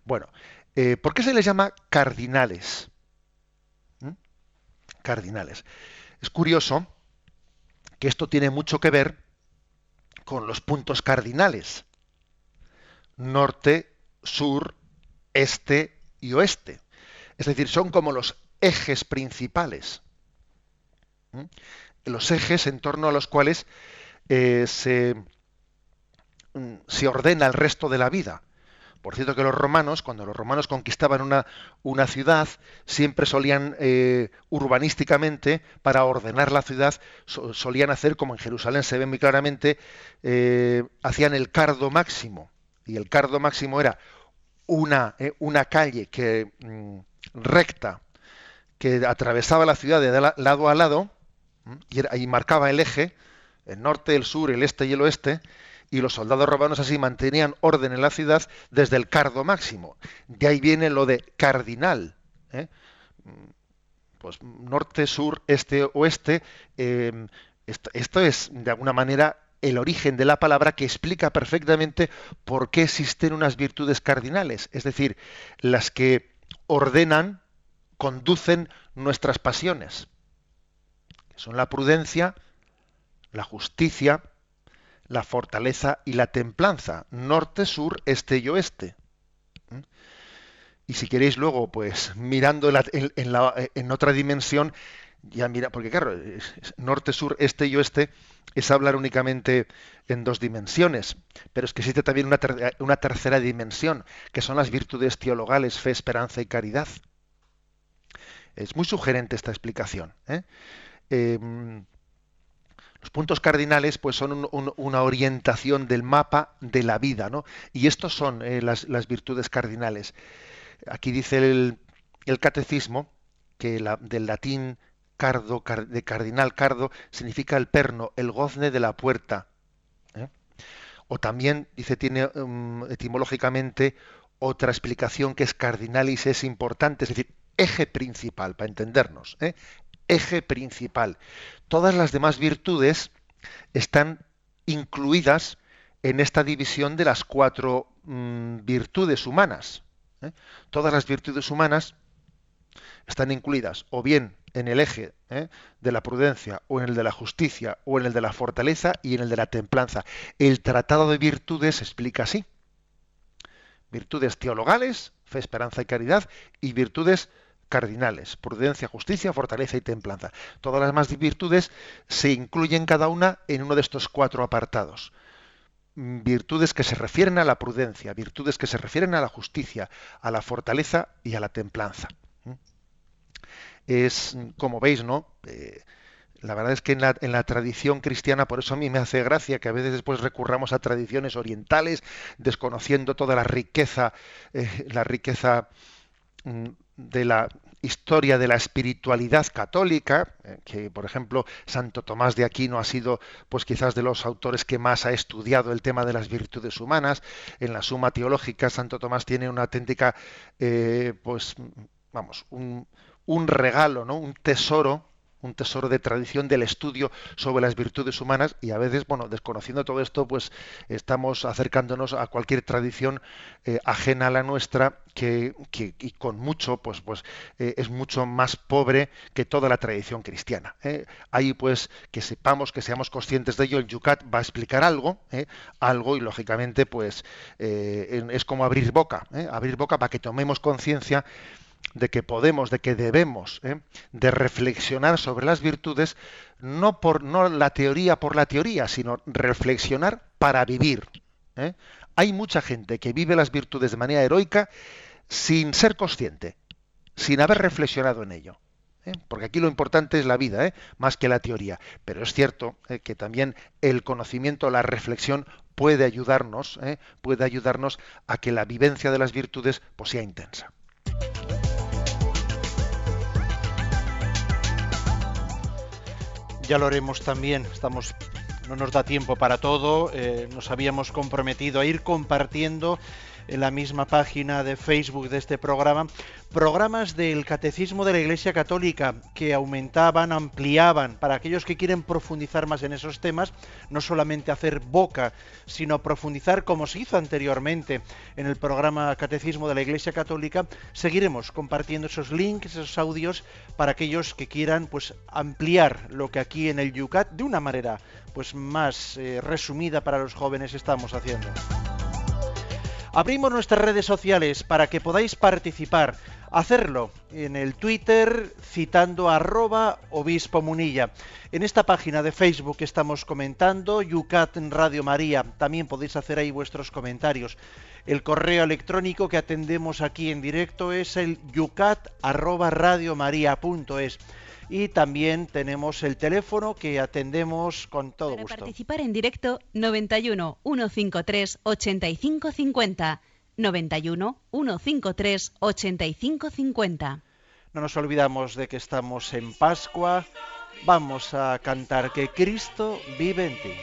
Bueno, eh, ¿Por qué se les llama cardinales? ¿Mm? Cardinales. Es curioso que esto tiene mucho que ver con los puntos cardinales. Norte, sur, este y oeste. Es decir, son como los ejes principales. ¿Mm? Los ejes en torno a los cuales eh, mm, se ordena el resto de la vida. Por cierto que los romanos, cuando los romanos conquistaban una, una ciudad, siempre solían eh, urbanísticamente, para ordenar la ciudad, solían hacer, como en Jerusalén se ve muy claramente, eh, hacían el cardo máximo. Y el cardo máximo era una, eh, una calle que mm, recta, que atravesaba la ciudad de lado a lado, y, y marcaba el eje, el norte, el sur, el este y el oeste, y los soldados romanos así mantenían orden en la ciudad desde el cardo máximo. De ahí viene lo de cardinal. ¿eh? Pues norte, sur, este, oeste. Em, esto, es, de alguna manera, el origen de la palabra que explica perfectamente por qué existen unas virtudes cardinales, es decir, las que ordenan, conducen nuestras pasiones. son la prudencia, la justicia, la fortaleza y la templanza, norte, sur, este y oeste. ¿Mm? Y si queréis luego, pues mirando en, otra dimensión, ya mira, porque claro, norte, sur, este y oeste es hablar únicamente en dos dimensiones, pero es que existe también una, tercera dimensión, que son las virtudes teologales, fe, esperanza y caridad. Es muy sugerente esta explicación. ¿eh? Em, los puntos cardinales pues son una orientación del mapa de la vida, ¿no? Y estos son eh, las, virtudes cardinales. Aquí dice el, catecismo que del latín cardo, de cardinal cardo, significa el perno, el gozne de la puerta. ¿eh? O también, dice, tiene um, etimológicamente otra explicación que es cardinalis, es importante, es decir, eje principal, para entendernos. ¿eh? Eje principal. Todas las demás virtudes están incluidas en esta división de las cuatro mm, virtudes humanas. ¿eh? Todas las virtudes humanas están incluidas o bien en el eje ¿eh? de la prudencia, o en el de la justicia, o en el de la fortaleza y en el de la templanza. El tratado de virtudes explica así. Virtudes teologales, fe, esperanza y caridad, y virtudes cardinales, prudencia, justicia, fortaleza y templanza. Todas las demás virtudes se incluyen cada una en uno de estos cuatro apartados. Virtudes que se refieren a la prudencia, virtudes que se refieren a la justicia, a la fortaleza y a la templanza. ¿Mm? Es, como veis, ¿no? Eh, la verdad es que en la, tradición cristiana, por eso a mí me hace gracia que a veces después recurramos a tradiciones orientales, desconociendo toda la riqueza, eh, la riqueza mm, de la historia de la espiritualidad católica, eh, que por ejemplo Santo Tomás de Aquino ha sido pues quizás de los autores que más ha estudiado el tema de las virtudes humanas. En la Suma Teológica Santo Tomás tiene una auténtica eh, pues vamos, un, un regalo, ¿no? un tesoro un tesoro de tradición del estudio sobre las virtudes humanas y a veces, bueno, desconociendo todo esto, pues estamos acercándonos a cualquier tradición eh, ajena a la nuestra que, y con mucho, pues, pues eh, es mucho más pobre que toda la tradición cristiana. ¿eh? Ahí, pues, que sepamos, que seamos conscientes de ello, el Yucat va a explicar algo, algo y lógicamente, pues, es como abrir boca, abrir boca para que tomemos conciencia de que podemos, de que debemos ¿eh? de reflexionar sobre las virtudes, no por no la teoría por la teoría, sino reflexionar para vivir. ¿eh? Hay mucha gente que vive las virtudes de manera heroica sin ser consciente, sin haber reflexionado en ello. ¿eh? Porque aquí lo importante es la vida, más que la teoría. Pero es cierto que también el conocimiento, la reflexión puede ayudarnos, puede ayudarnos a que la vivencia de las virtudes pues, sea intensa. Ya lo haremos también. Estamos, no nos da tiempo para todo. Eh, nos habíamos comprometido a ir compartiendo en la misma página de Facebook de este programa, programas del Catecismo de la Iglesia Católica que aumentaban, ampliaban para aquellos que quieren profundizar más en esos temas, no solamente hacer boca, sino profundizar como se hizo anteriormente en el programa Catecismo de la Iglesia Católica. Seguiremos compartiendo esos links, esos audios para aquellos que quieran pues ampliar lo que aquí en el Yucat de una manera pues más eh, resumida para los jóvenes estamos haciendo. Abrimos nuestras redes sociales para que podáis participar. Hacerlo en el Twitter citando arroba obispo munilla. En esta página de Facebook estamos comentando, Yucat Radio María, también podéis hacer ahí vuestros comentarios. El correo electrónico que atendemos aquí en directo es el yucat arroba radiomaria.es y también tenemos el teléfono que atendemos con todo Para gusto. participar en directo 91 153 8550 91 153 8550. No nos olvidamos de que estamos en Pascua. Vamos a cantar que Cristo vive en ti.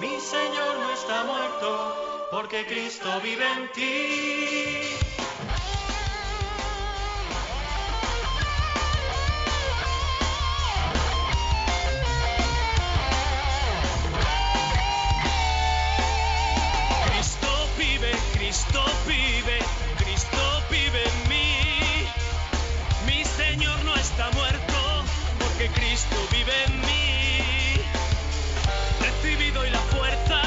Mi Señor no está muerto porque Cristo vive en ti. Vive en mí. Recibido hoy la fuerza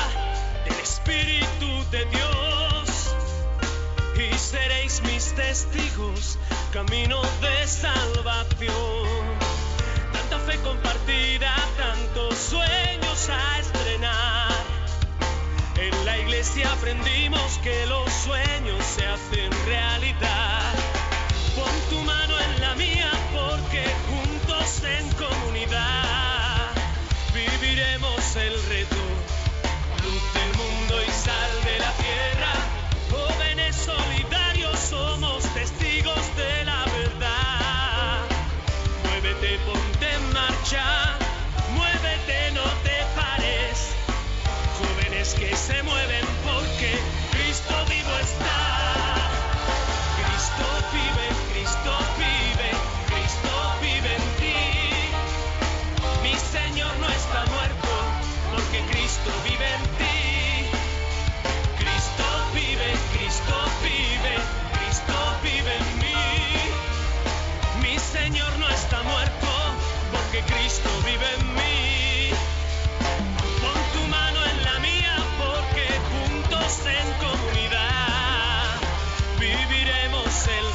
del Espíritu de Dios y seréis mis testigos, camino de salvación. Tanta fe compartida, tantos sueños a estrenar. En la iglesia aprendimos que los sueños se hacen realidad. Ponte en marcha. Comunidad viviremos el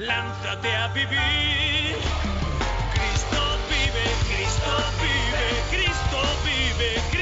Lánzate a vivir. Cristo vive, Cristo vive, Cristo vive, Cristo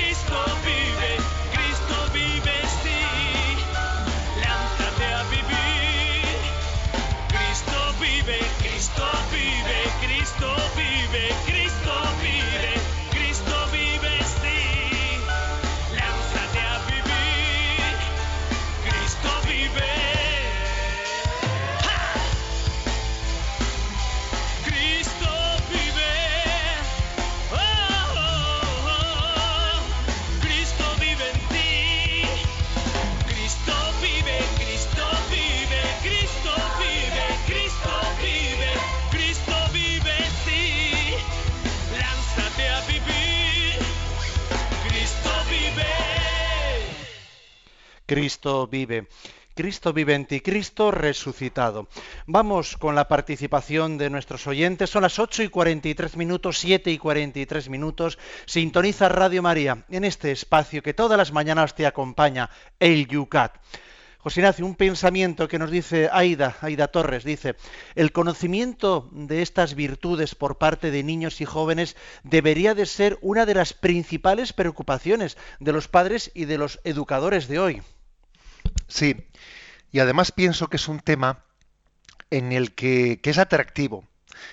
Cristo vive. Cristo vive en ti, Cristo resucitado. Vamos con la participación de nuestros oyentes. Son las 8 y 43 minutos, 7 y 43 minutos. Sintoniza Radio María en este espacio que todas las mañanas te acompaña, el Yucat. José Ignacio, un pensamiento que nos dice Aida, Aida Torres, dice, el conocimiento de estas virtudes por parte de niños y jóvenes debería de ser una de las principales preocupaciones de los padres y de los educadores de hoy. Sí, y además pienso que es un tema en el que, que es atractivo.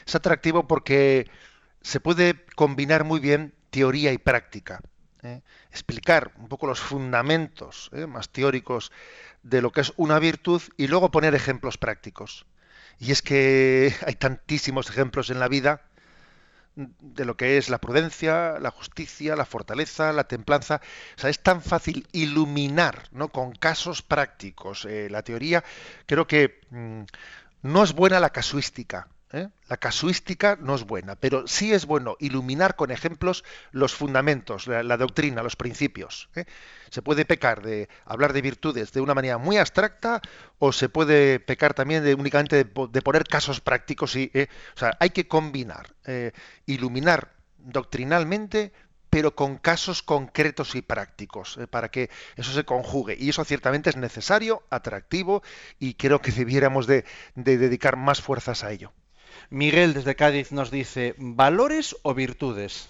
Es atractivo porque se puede combinar muy bien teoría y práctica. ¿eh? Explicar un poco los fundamentos ¿eh? más teóricos de lo que es una virtud y luego poner ejemplos prácticos. Y es que hay tantísimos ejemplos en la vida de lo que es la prudencia, la justicia, la fortaleza, la templanza. O sea, es tan fácil iluminar ¿no? con casos prácticos eh, la teoría. Creo que mm, no es buena la casuística. ¿Eh? La casuística no es buena, pero sí es bueno iluminar con ejemplos los fundamentos, la, doctrina, los principios. ¿eh? Se puede pecar de hablar de virtudes de una manera muy abstracta o se puede pecar también de únicamente de, po- de poner casos prácticos y, ¿eh? o sea, hay que combinar, iluminar doctrinalmente pero con casos concretos y prácticos, para que eso se conjugue. Y eso ciertamente es necesario, atractivo, y creo que debiéramos de, de dedicar más fuerzas a ello. Miguel desde Cádiz nos dice, ¿valores o virtudes?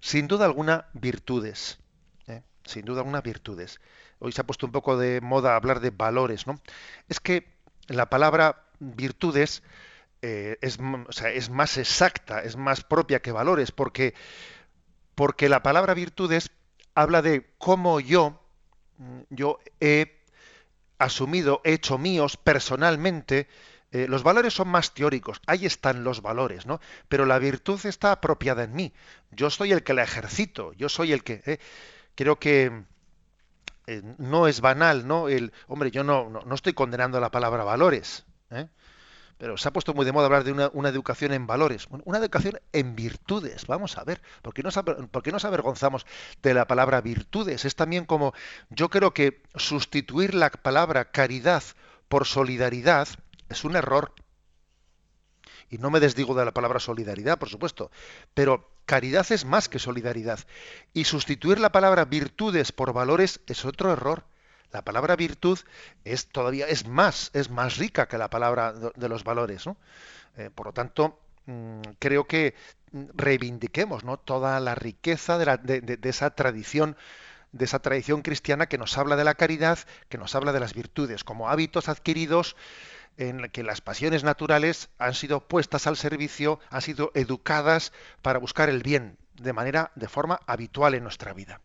Sin duda alguna, virtudes. ¿eh? Sin duda alguna, virtudes. hoy se ha puesto un poco de moda hablar de valores, ¿no? Es que la palabra virtudes eh, es, más exacta, es más propia que valores, porque, porque la palabra virtudes habla de cómo yo, yo he asumido, he hecho míos personalmente, eh, los valores son más teóricos, ahí están los valores, ¿no? Pero la virtud está apropiada en mí. Yo soy el que la ejercito, yo soy el que. Eh, creo que no es banal, ¿no? El, hombre, yo no, no, estoy condenando la palabra valores, ¿eh? pero se ha puesto muy de moda hablar de una, educación en valores, una educación en virtudes. Vamos a ver, ¿por qué, nos, ¿por qué nos avergonzamos de la palabra virtudes? Es también como, yo creo que sustituir la palabra caridad por solidaridad es un error. Y no me desdigo de la palabra solidaridad, por supuesto, pero caridad es más que solidaridad. Y sustituir la palabra virtudes por valores es otro error. La palabra virtud es todavía es más, es más rica que la palabra de los valores. ¿no? Eh, por lo tanto, mm, creo que reivindiquemos ¿no? toda la riqueza de, esa tradición de esa tradición cristiana que nos habla de la caridad, que nos habla de las virtudes, como hábitos adquiridos en que las pasiones naturales han sido puestas al servicio, han sido educadas para buscar el bien de manera, de forma habitual en nuestra vida.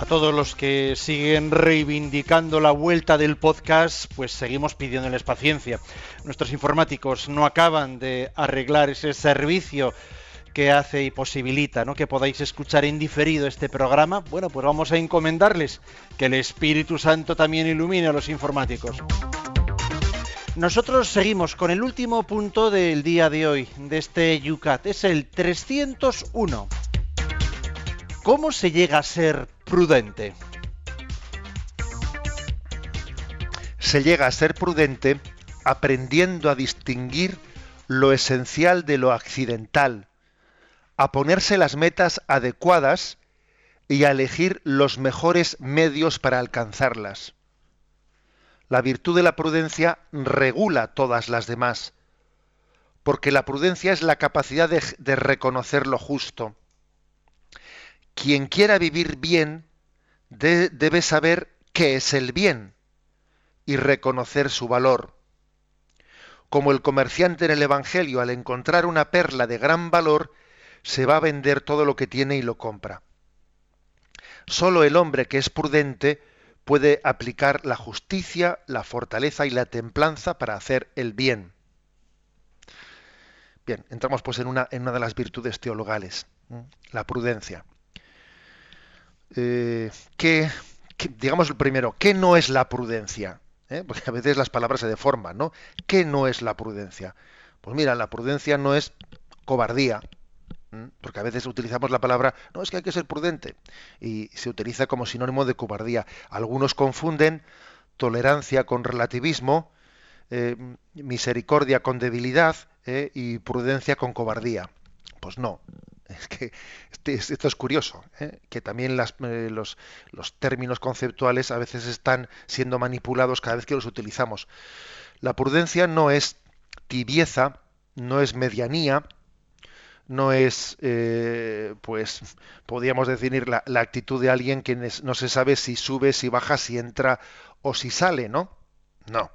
A todos los que siguen reivindicando la vuelta del podcast, pues seguimos pidiéndoles paciencia. Nuestros informáticos no acaban de arreglar ese servicio que hace y posibilita ¿no? que podáis escuchar en diferido este programa. Bueno, pues vamos a encomendarles que el Espíritu Santo también ilumine a los informáticos. Nosotros seguimos con el último punto del día de hoy, de este Yucat. Es el 301. ¿Cómo se llega a ser prudente? Se llega a ser prudente aprendiendo a distinguir lo esencial de lo accidental, a ponerse las metas adecuadas y a elegir los mejores medios para alcanzarlas. La virtud de la prudencia regula todas las demás, porque la prudencia es la capacidad de, reconocer lo justo quien quiera vivir bien debe saber qué es el bien y reconocer su valor. Como el comerciante en el Evangelio, al encontrar una perla de gran valor, se va a vender todo lo que tiene y lo compra. Solo el hombre que es prudente puede aplicar la justicia, la fortaleza y la templanza para hacer el bien. Bien, entramos pues en una, de las virtudes teologales, la prudencia. Eh, ¿qué, digamos el primero, ¿qué no es la prudencia? ¿Eh? Porque a veces las palabras se deforman, ¿no? ¿Qué no es la prudencia? Pues mira, la prudencia no es cobardía, porque a veces utilizamos la palabra, no, es que hay que ser prudente, y se utiliza como sinónimo de cobardía. Algunos confunden tolerancia con relativismo, eh, misericordia con debilidad y prudencia con cobardía. Pues no, es que este, esto es curioso, ¿eh? que también eh, los, los, términos conceptuales a veces están siendo manipulados cada vez que los utilizamos. La prudencia no es tibieza, no es medianía, no es, eh, pues, podríamos definir la, la, actitud de alguien que no se sabe si sube, si baja, si entra o si sale, ¿no? No.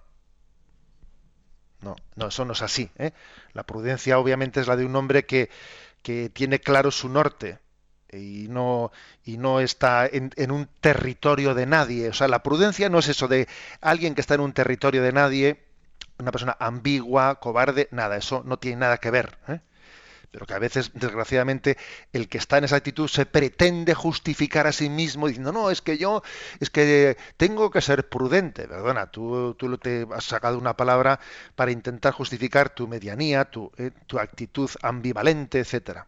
No, no, eso no es así. La prudencia obviamente es la de un hombre que, que tiene claro su norte y no, y no está en, un territorio de nadie. O sea, la prudencia no es eso de alguien que está en un territorio de nadie, una persona ambigua, cobarde, nada, eso no tiene nada que ver. ¿eh? Pero que a veces, desgraciadamente, el que está en esa actitud se pretende justificar a sí mismo diciendo, no, es que yo, es que tengo que ser prudente. Perdona, tú, tú te has sacado una palabra para intentar justificar tu medianía, tu, eh, tu actitud ambivalente, etcétera.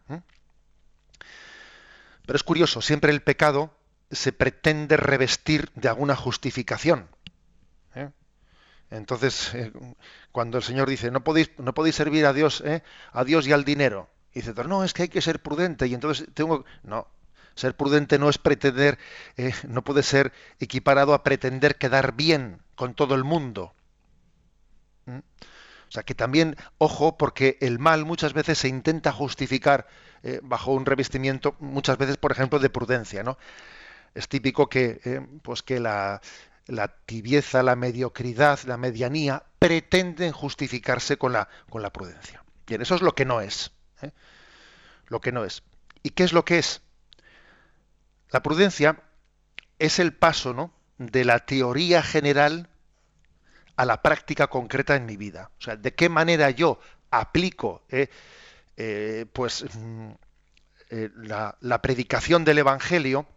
Pero es curioso, siempre el pecado se pretende revestir de alguna justificación. ¿eh? Entonces, eh, cuando el Señor dice, no podéis, no podéis servir a Dios, a Dios y al dinero, y dice, no, es que hay que ser prudente y entonces tengo... No, ser prudente no es pretender, eh, no puede ser equiparado a pretender quedar bien con todo el mundo. ¿Mm? O sea, que también, ojo, porque el mal muchas veces se intenta justificar eh, bajo un revestimiento, muchas veces, por ejemplo, de prudencia, ¿no? Es típico que, eh, pues que la, la, tibieza, la mediocridad, la medianía pretenden justificarse con la, con la prudencia. Bien, eso es lo que no es. ¿Eh? Lo que no es. ¿Y qué es lo que es? La prudencia es el paso, ¿no? de la teoría general a la práctica concreta en mi vida. O sea, de qué manera yo aplico eh, eh, pues mm, la, predicación del Evangelio,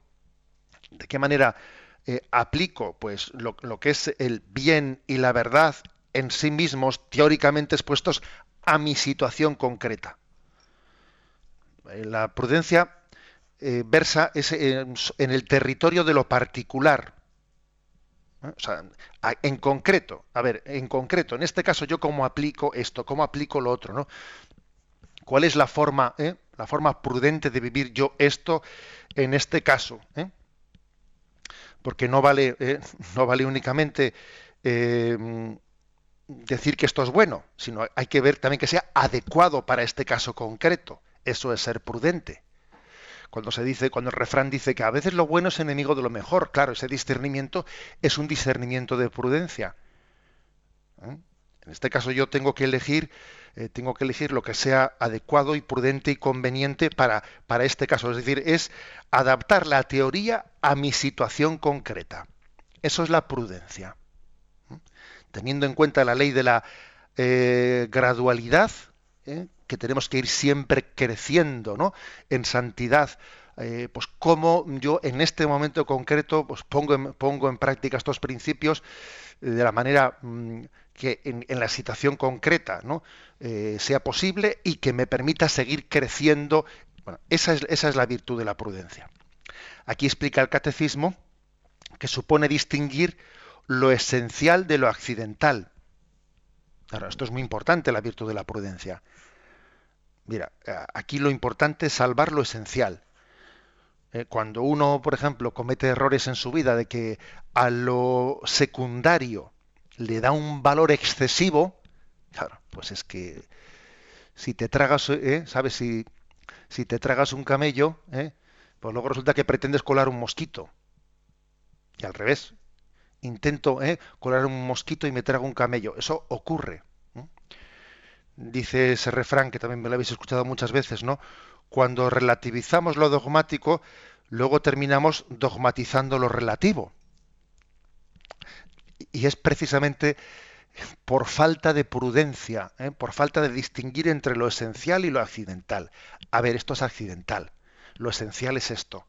de qué manera aplico pues lo, lo, que es el bien y la verdad en sí mismos, teóricamente expuestos a mi situación concreta. La prudencia versa es en el territorio de lo particular, o sea, en concreto, a ver, en concreto, en este caso yo cómo aplico esto, cómo aplico lo otro, ¿no? ¿Cuál es la forma, eh? la forma prudente de vivir yo esto en este caso? Eh? Porque no vale, eh, no vale únicamente decir que esto es bueno, sino hay que ver también que sea adecuado para este caso concreto. Eso es ser prudente cuando se dice, cuando el refrán dice que a veces lo bueno es enemigo de lo mejor, claro, ese discernimiento es un discernimiento de prudencia. ¿Eh? En este caso yo tengo que elegir, eh, tengo que elegir lo que sea adecuado y prudente y conveniente para, para este caso. Es decir, es adaptar la teoría a mi situación concreta. Eso es la prudencia. ¿Eh? Teniendo en cuenta la ley de la gradualidad, que tenemos que ir siempre creciendo ¿no? en santidad. Eh, pues cómo yo en este momento concreto pues pongo en, pongo en práctica estos principios eh, de la manera mm, que en, la situación concreta. Eh, sea posible y que me permita seguir creciendo. Bueno, esa es, esa es la virtud de la prudencia. Aquí explica el catecismo que supone distinguir lo esencial de lo accidental. Claro, esto es muy importante, la virtud de la prudencia. Mira, aquí lo importante es salvar lo esencial. Eh, cuando uno, por ejemplo, comete errores en su vida de que a lo secundario le da un valor excesivo, claro, pues es que si te tragas, eh, ¿sabes? Si, si te tragas un camello, eh, pues luego resulta que pretendes colar un mosquito. Y al revés. Intento eh, colar un mosquito y me trago un camello. Eso ocurre dice ese refrán que también me lo habéis escuchado muchas veces, ¿no? Cuando relativizamos lo dogmático, luego terminamos dogmatizando lo relativo. Y es precisamente por falta de prudencia, ¿eh? por falta de distinguir entre lo esencial y lo accidental. A ver, esto es accidental. Lo esencial es esto.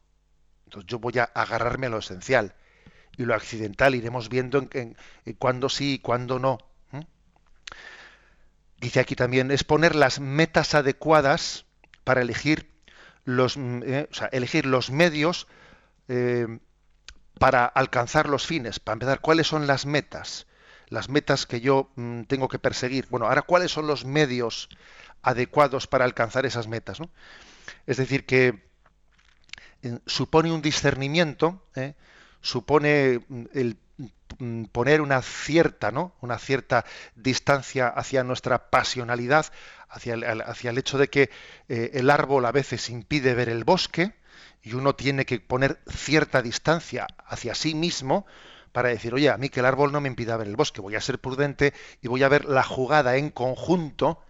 Entonces yo voy a agarrarme a lo esencial. Y lo accidental iremos viendo en, en cuándo sí y cuándo no dice aquí también, es poner las metas adecuadas para elegir los, mm, eh, elegir los medios eh, para alcanzar los fines. Para empezar, ¿cuáles son las metas? Las metas que yo mm, tengo que perseguir. Bueno, ahora, ¿cuáles son los medios adecuados para alcanzar esas metas? Es decir, que eh, supone un discernimiento, supone mm, el poner una cierta, ¿no? Una cierta distancia hacia nuestra pasionalidad, hacia el, hacia el hecho de que eh, el árbol a veces impide ver el bosque y uno tiene que poner cierta distancia hacia sí mismo para decir, oye, a mí que el árbol no me impida ver el bosque, voy a ser prudente y voy a ver la jugada en conjunto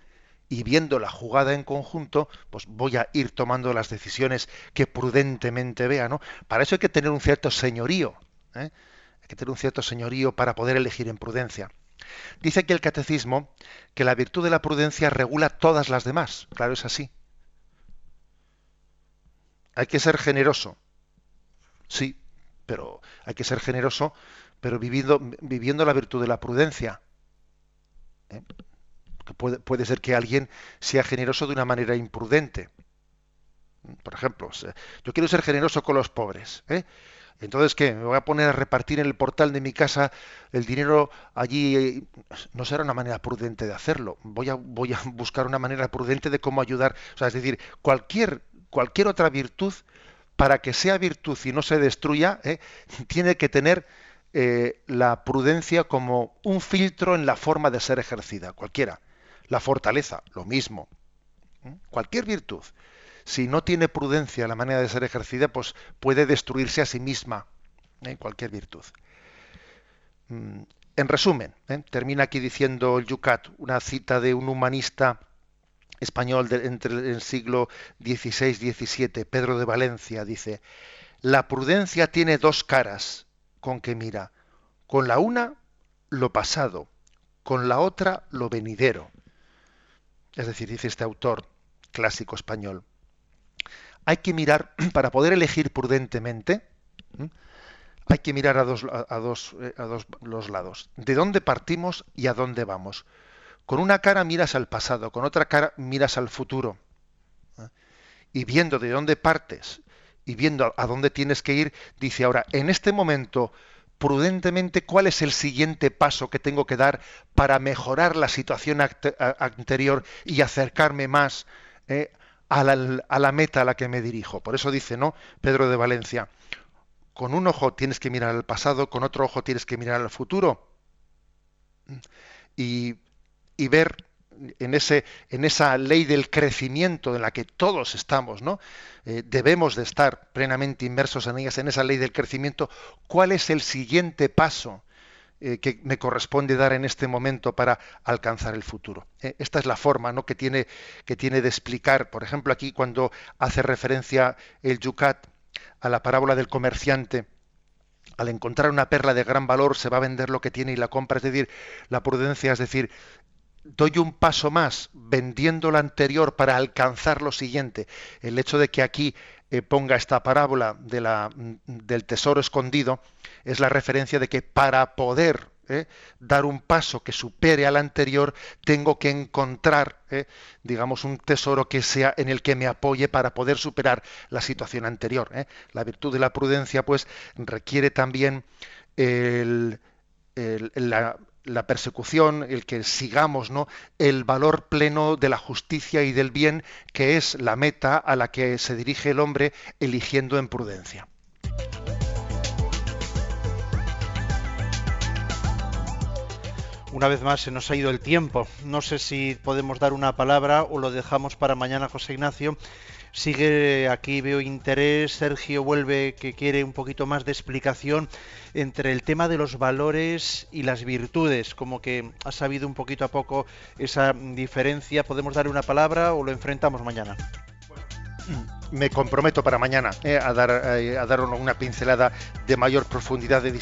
y viendo la jugada en conjunto, pues voy a ir tomando las decisiones que prudentemente vea, ¿no? Para eso hay que tener un cierto señorío. ¿eh? Que tener un cierto señorío para poder elegir en prudencia. Dice aquí el catecismo que la virtud de la prudencia regula todas las demás. Claro, es así. Hay que ser generoso. Sí, pero hay que ser generoso, pero viviendo, viviendo la virtud de la prudencia. ¿Eh? Puede, puede, ser que alguien sea generoso de una manera imprudente. Por ejemplo, yo quiero ser generoso con los pobres. ¿eh? Entonces, ¿qué? ¿Me voy a poner a repartir en el portal de mi casa el dinero allí? No será una manera prudente de hacerlo. Voy a, voy a buscar una manera prudente de cómo ayudar. O sea, es decir, cualquier, cualquier otra virtud, para que sea virtud y no se destruya, ¿eh? tiene que tener eh, la prudencia como un filtro en la forma de ser ejercida, cualquiera. La fortaleza, lo mismo. ¿Mm? Cualquier virtud, si no tiene prudencia la manera de ser ejercida, pues puede destruirse a sí misma. ¿eh? Cualquier virtud. Mm, en resumen, ¿eh? termina aquí diciendo el Yucat, una cita de un humanista español entre el siglo XVI y XVII, Pedro de Valencia, dice, la prudencia tiene dos caras con que mira. Con la una, lo pasado, con la otra, lo venidero. Es decir, dice este autor clásico español, hay que mirar, para poder elegir prudentemente, hay que mirar a dos, a, dos, eh, a dos los lados. ¿De dónde partimos y a dónde vamos? Con una cara miras al pasado, con otra cara miras al futuro. Y viendo de dónde partes y viendo a dónde tienes que ir, dice ahora, en este momento, prudentemente, ¿cuál es el siguiente paso que tengo que dar para mejorar la situación anterior y acercarme más eh, a, la, meta a la que me dirijo? Por eso dice, ¿no? Pedro de Valencia, con un ojo tienes que mirar al pasado, con otro ojo tienes que mirar al futuro. Y, y ver en, en esa ley del crecimiento en la que todos estamos, ¿no? Eh, debemos de estar plenamente inmersos en ellas, en esa ley del crecimiento, ¿cuál es el siguiente paso eh, que me corresponde dar en este momento para alcanzar el futuro? Eh, esta es la forma ¿no? que, tiene, que tiene de explicar, por ejemplo, aquí cuando hace referencia el Yucat a la parábola del comerciante, al encontrar una perla de gran valor se va a vender lo que tiene y la compra, es decir, la prudencia, es decir, doy un paso más vendiendo lo anterior para alcanzar lo siguiente. El hecho de que aquí eh, ponga esta parábola de la, mm, del tesoro escondido es la referencia de que para poder eh, dar un paso que supere al anterior, tengo que encontrar, eh, digamos, un tesoro que sea en el que me apoye para poder superar la situación anterior. La virtud de la prudencia, pues, requiere también el, la, la persecución, el que sigamos ¿no? el valor pleno de la justicia y del bien, que es la meta a la que se dirige el hombre eligiendo en prudencia. Una vez más se nos ha ido el tiempo. No sé si podemos dar una palabra o lo dejamos para mañana, José Ignacio. Sigue aquí, veo interés. Sergio vuelve que quiere un poquito más de explicación entre el tema de los valores y las virtudes. Como que ha sabido un poquito a poco esa diferencia. ¿Podemos darle una palabra o lo enfrentamos mañana? me comprometo para mañana eh, a, dar, eh, a dar una pincelada de mayor profundidad de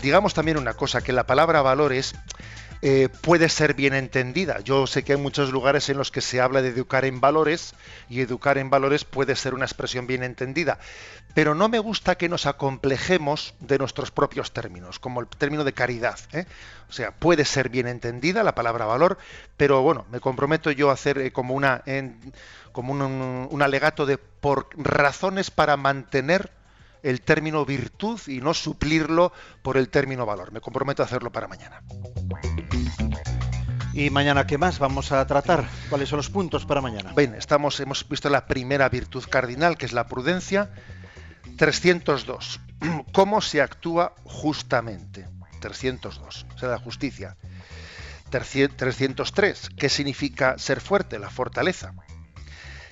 Digamos también una cosa, que la palabra valores eh, puede ser bien entendida. Yo sé que hay muchos lugares en los que se habla de educar en valores y educar en valores puede ser una expresión bien entendida, pero no me gusta que nos acomplejemos de nuestros propios términos, como el término de caridad. ¿eh? O sea, puede ser bien entendida la palabra valor, pero bueno, me comprometo yo a hacer eh, como una como un alegato de por razones para mantener el término virtud y no suplirlo por el término valor. Me comprometo a hacerlo para mañana. ¿Y mañana qué más vamos a tratar? ¿Cuáles son los puntos para mañana? Bien, estamos, hemos visto la primera virtud cardinal, que es la prudencia. 302. ¿Cómo se actúa justamente? 302. O sea, la justicia. 303. ¿Qué significa ser fuerte? La fortaleza.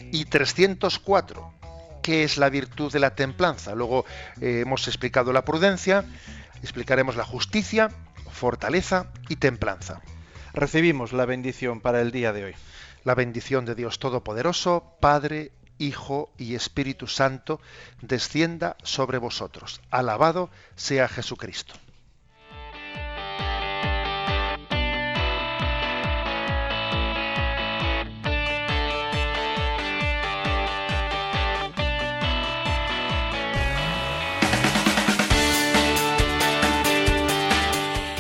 Y 304 qué es la virtud de la templanza. Luego eh, hemos explicado la prudencia, explicaremos la justicia, fortaleza y templanza. Recibimos la bendición para el día de hoy. La bendición de Dios Todopoderoso, Padre, Hijo y Espíritu Santo, descienda sobre vosotros. Alabado sea Jesucristo.